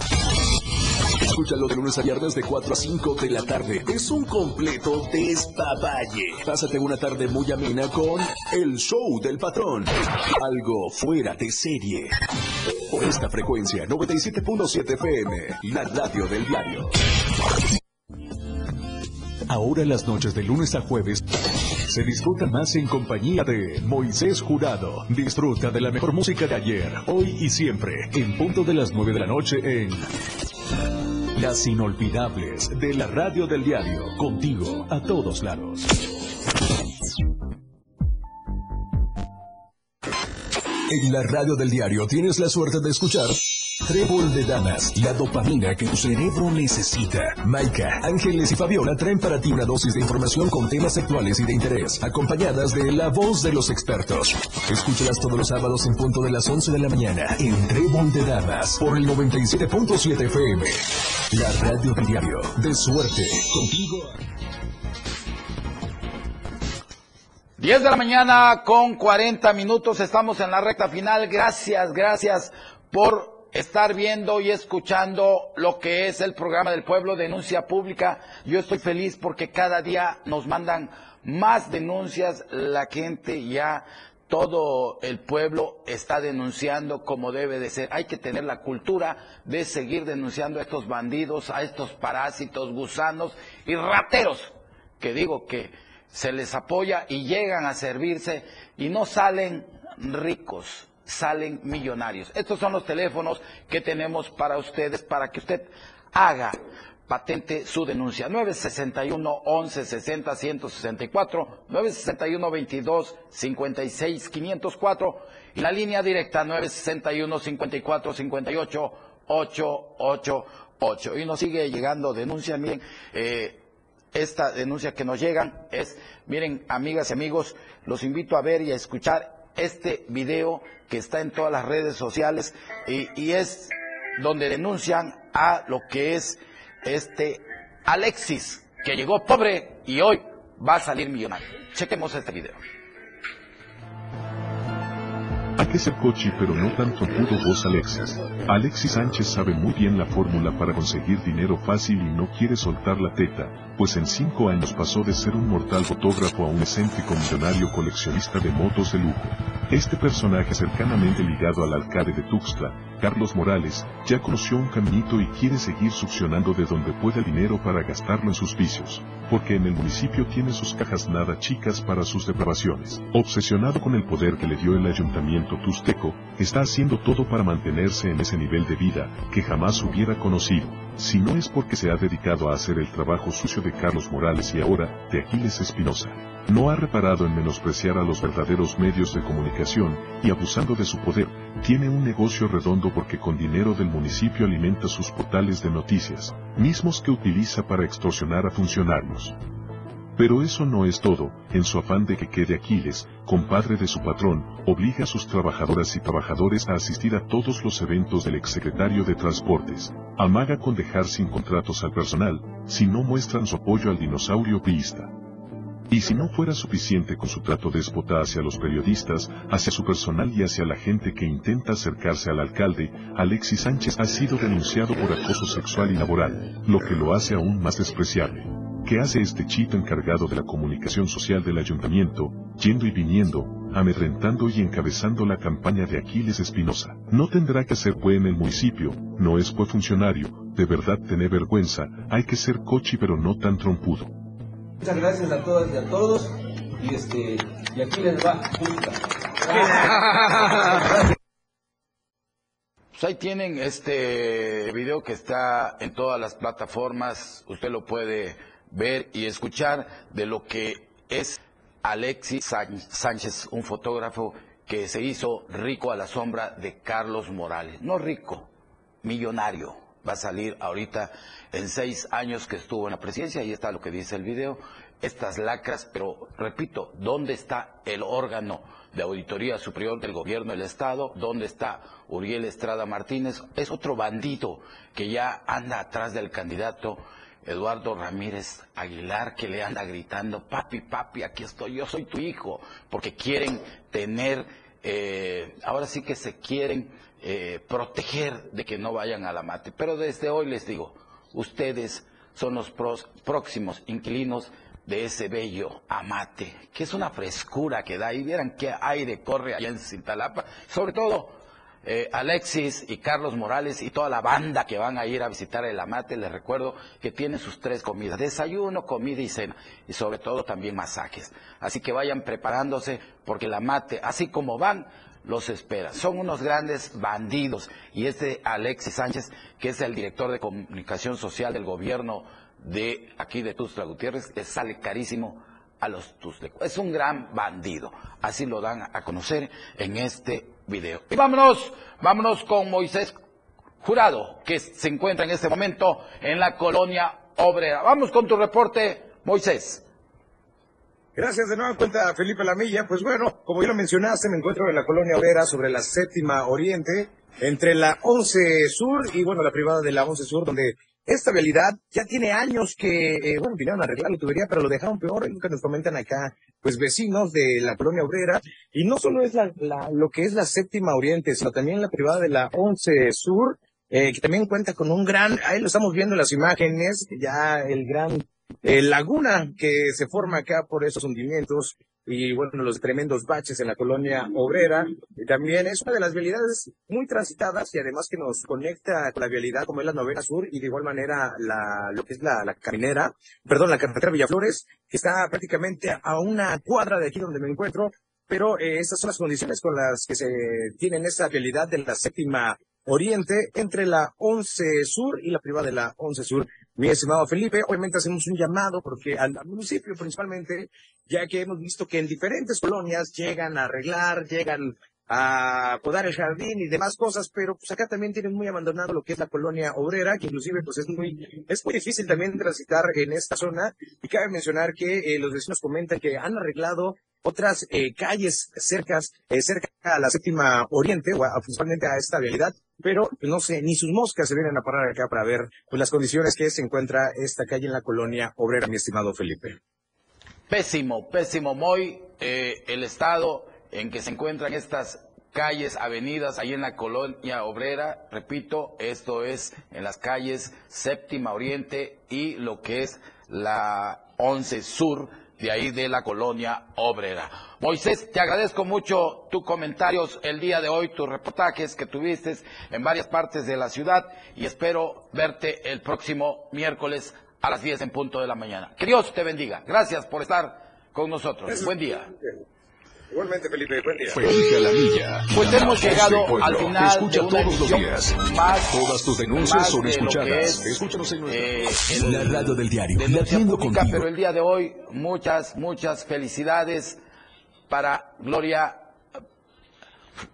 Escúchalo de lunes a viernes de 4 a 5 de la tarde. Es un completo despapalle. Pásate una tarde muy amena con El Show del Patrón. Algo fuera de serie. Por esta frecuencia, 97.7 FM, la radio del diario. Ahora las noches de lunes a jueves se disfruta más en compañía de Moisés Jurado. Disfruta de la mejor música de ayer, hoy y siempre, en punto de las 9 de la noche en Las Inolvidables de la Radio del Diario, contigo a todos lados. En la Radio del Diario tienes la suerte de escuchar Trébol de Damas, la dopamina que tu cerebro necesita. Maika, Ángeles y Fabiola traen para ti una dosis de información con temas actuales y de interés, acompañadas de la voz de los expertos. Escúchalas todos los sábados en punto de las 11 de la mañana en Trébol de Damas por el 97.7 FM. La radio del diario, de suerte, contigo. 10 de la mañana con 40 minutos, estamos en la recta final. Gracias, gracias por estar viendo y escuchando lo que es el programa del pueblo, denuncia pública. Yo estoy feliz porque cada día nos mandan más denuncias, la gente ya todo el pueblo está denunciando como debe de ser. Hay que tener la cultura de seguir denunciando a estos bandidos, a estos parásitos, gusanos y rateros, que digo que se les apoya y llegan a servirse y no salen ricos, salen millonarios. Estos son los teléfonos que tenemos para ustedes, para que usted haga patente su denuncia. 961 11 60 164, 961 22 56 504 y la línea directa 961 54 58 888. Y nos sigue llegando denuncia, miren, eh, esta denuncia que nos llegan es, miren, amigas y amigos, los invito a ver y a escuchar este video que está en todas las redes sociales y, y es donde denuncian a lo que es este Alexis, que llegó pobre y hoy va a salir millonario. Chequemos este video. Hay que ser cochi pero no tan trompudo vos Alexis. Alexis Sánchez sabe muy bien la fórmula para conseguir dinero fácil y no quiere soltar la teta, pues en cinco años pasó de ser un mortal fotógrafo a un excéntrico millonario coleccionista de motos de lujo. Este personaje cercanamente ligado al alcalde de Tuxtla, Carlos Morales, ya conoció un caminito y quiere seguir succionando de donde pueda dinero para gastarlo en sus vicios, porque en el municipio tiene sus cajas nada chicas para sus depravaciones. Obsesionado con el poder que le dio el ayuntamiento tusteco, está haciendo todo para mantenerse en ese nivel de vida que jamás hubiera conocido, si no es porque se ha dedicado a hacer el trabajo sucio de Carlos Morales y ahora, de Aquiles Espinosa. No ha reparado en menospreciar a los verdaderos medios de comunicación, y abusando de su poder, tiene un negocio redondo porque con dinero del municipio alimenta sus portales de noticias, mismos que utiliza para extorsionar a funcionarios. Pero eso no es todo, en su afán de que quede Aquiles, compadre de su patrón, obliga a sus trabajadoras y trabajadores a asistir a todos los eventos del exsecretario de Transportes. Amaga con dejar sin contratos al personal, si no muestran su apoyo al dinosaurio priista. Y si no fuera suficiente con su trato déspota hacia los periodistas, hacia su personal y hacia la gente que intenta acercarse al alcalde, Alexis Sánchez ha sido denunciado por acoso sexual y laboral, lo que lo hace aún más despreciable. ¿Qué hace este chito encargado de la comunicación social del ayuntamiento, yendo y viniendo, amedrentando y encabezando la campaña de Aquiles Espinosa? No tendrá que ser buen en el municipio, no es buen funcionario, de verdad tener vergüenza, hay que ser cochi pero no tan trompudo. Muchas gracias a todas y a todos. Y este, y aquí les va. Pues ahí tienen este video que está en todas las plataformas. Usted lo puede ver y escuchar de lo que es Alexis Sánchez, un fotógrafo que se hizo rico a la sombra de Carlos Morales. No rico, millonario. Va a salir ahorita en seis años que estuvo en la presidencia, ahí está lo que dice el video, estas lacras, pero repito, ¿dónde está el órgano de auditoría superior del gobierno del Estado? ¿Dónde está Uriel Estrada Martínez? Es otro bandido que ya anda atrás del candidato Eduardo Ramírez Aguilar que le anda gritando, papi, papi, aquí estoy, yo soy tu hijo, porque quieren tener, eh, ahora sí que se quieren eh, proteger de que no vayan a la mate. Pero desde hoy les digo, ustedes son los próximos inquilinos de ese bello amate, que es una frescura que da. Y vieran qué aire corre allá en Cintalapa. Sobre todo, eh, Alexis y Carlos Morales y toda la banda que van a ir a visitar el amate, les recuerdo que tiene sus tres comidas, desayuno, comida y cena, y sobre todo también masajes. Así que vayan preparándose porque el amate, así como van, los espera. Son unos grandes bandidos. Y este Alexis Sánchez, que es el director de comunicación social del gobierno de aquí de Tuzla Gutiérrez, le sale carísimo a los tuzlecos. Es un gran bandido. Así lo dan a conocer en este video. Y vámonos, vámonos con Moisés Jurado, que se encuentra en este momento en la colonia obrera. Vamos con tu reporte, Moisés. Gracias de nuevo cuenta Felipe Lamilla. Pues bueno, como ya lo mencionaste, me encuentro en la colonia obrera sobre la séptima oriente, entre la 11 sur y bueno, la privada de la 11 sur, donde esta realidad ya tiene años que, eh, bueno, vinieron a arreglar la tubería, pero lo dejaron peor, que nos comentan acá, pues vecinos de la colonia obrera, y no solo es la, lo que es la séptima oriente, sino también la privada de la 11 sur, eh, que también cuenta con un gran, ahí lo estamos viendo en las imágenes, ya el gran eh, laguna que se forma acá por esos hundimientos y bueno, los tremendos baches en la colonia obrera. Y también es una de las vialidades muy transitadas y además que nos conecta con la vialidad como es la novena sur y de igual manera la, lo que es la, la caminera, perdón, la carretera Villaflores, que está prácticamente a una cuadra de aquí donde me encuentro. Pero eh, estas son las condiciones con las que se tiene esa vialidad de la séptima oriente entre la 11 sur y la privada de la 11 sur. Mi estimado Felipe, obviamente hacemos un llamado porque al, municipio principalmente, ya que hemos visto que en diferentes colonias llegan a arreglar, llegan a podar el jardín y demás cosas, pero pues acá también tienen muy abandonado lo que es la colonia obrera, que inclusive pues es muy, es muy difícil también transitar en esta zona. Y cabe mencionar que eh, los vecinos comentan que han arreglado otras eh, calles cercas, eh, cerca a la séptima oriente, o principalmente a esta vialidad, pero no sé, ni sus moscas se vienen a parar acá para ver pues, las condiciones que se encuentra esta calle en la colonia obrera, mi estimado Felipe. Pésimo, pésimo, muy el estado en que se encuentran estas calles, avenidas, ahí en la colonia obrera. Repito, esto es en las calles Séptima Oriente y lo que es la 11 Sur, de ahí de la colonia obrera. Moisés, te agradezco mucho tus comentarios el día de hoy, tus reportajes que tuviste en varias partes de la ciudad y espero verte el próximo miércoles a las 10 en punto de la mañana. Que Dios te bendiga. Gracias por estar con nosotros. Buen día. Igualmente, Felipe, buen día. Felipe Alamilla. Pues hemos voz llegado pueblo. al final escucha de una todos los días. más- Todas tus denuncias son escuchadas. es, Escúchanos en nuestra eh, en la radio del diario. Latiendo Pública, contigo. pero el día de hoy muchas, muchas felicidades para Gloria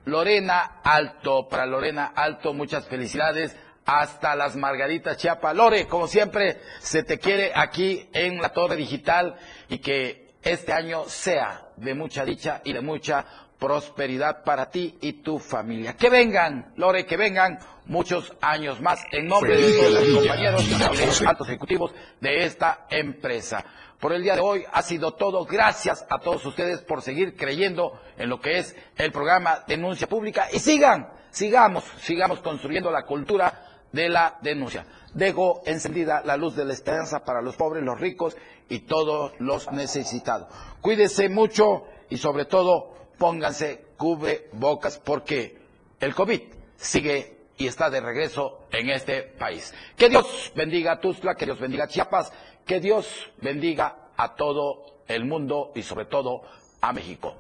Lorena Alto, para Lorena Alto, muchas felicidades hasta las Margaritas Chiapa. Lore, como siempre, se te quiere aquí en la Torre Digital y que este año sea de mucha dicha y de mucha prosperidad para ti y tu familia. Que vengan, Lore, que vengan muchos años más en nombre de todos los compañeros y de los altos ejecutivos de esta empresa. Por el día de hoy ha sido todo. Gracias a todos ustedes por seguir creyendo en lo que es el programa Denuncia Pública y sigan, sigamos, sigamos construyendo la cultura de la denuncia. Dejo encendida la luz de la esperanza para los pobres, los ricos y todos los necesitados. Cuídese mucho y sobre todo pónganse cubre bocas porque el COVID sigue y está de regreso en este país. Que Dios bendiga a Tuzla, que Dios bendiga a Chiapas, que Dios bendiga a todo el mundo y sobre todo a México.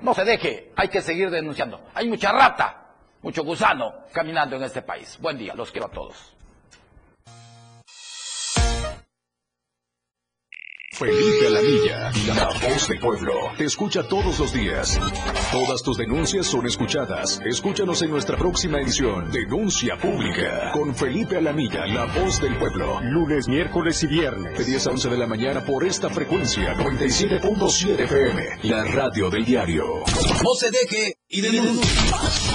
No se deje, hay que seguir denunciando. Hay mucha rata, mucho gusano caminando en este país. Buen día, los quiero a todos. Felipe Alamilla, la voz del pueblo. Te escucha todos los días. Todas tus denuncias son escuchadas. Escúchanos en nuestra próxima edición. Denuncia Pública. Con Felipe Alamilla, la voz del pueblo. Lunes, miércoles y viernes. De 10 a 11 de la mañana por esta frecuencia. 97.7 FM. La radio del diario. No se deje y denuncie.